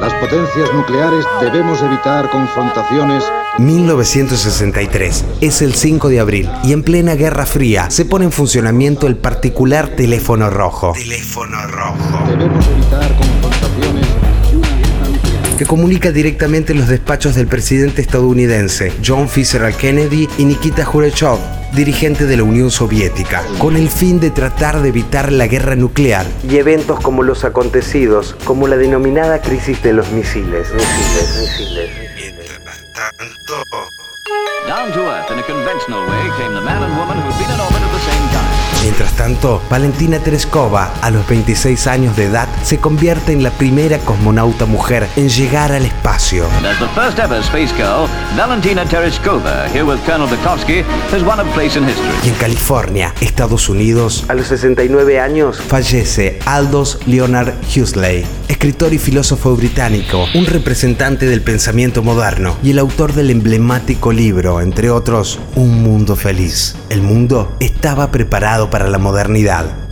Las potencias nucleares debemos evitar confrontaciones 1963. Es el 5 de abril y en plena Guerra Fría se pone en funcionamiento el particular teléfono rojo. Teléfono rojo. Debemos evitar confrontaciones que comunica directamente los despachos del presidente estadounidense John Fitzgerald Kennedy y Nikita Khrushchev, dirigente de la Unión Soviética, con el fin de tratar de evitar la guerra nuclear y eventos como los acontecidos, como la denominada crisis de los misiles. Misiles, misiles. Tanto... Down to earth in a conventional way tanto, Valentina Tereskova, a los 26 años de edad, se convierte en la primera cosmonauta mujer en llegar al espacio. As the first ever space girl, Valentina Tereshkova, here with Colonel has won a place in history. Y en California, Estados Unidos, a los 69 años, fallece Aldous Leonard Huxley, escritor y filósofo británico, un representante del pensamiento moderno y el autor del emblemático libro, entre otros, Un Mundo Feliz. El mundo estaba preparado para la modernidad.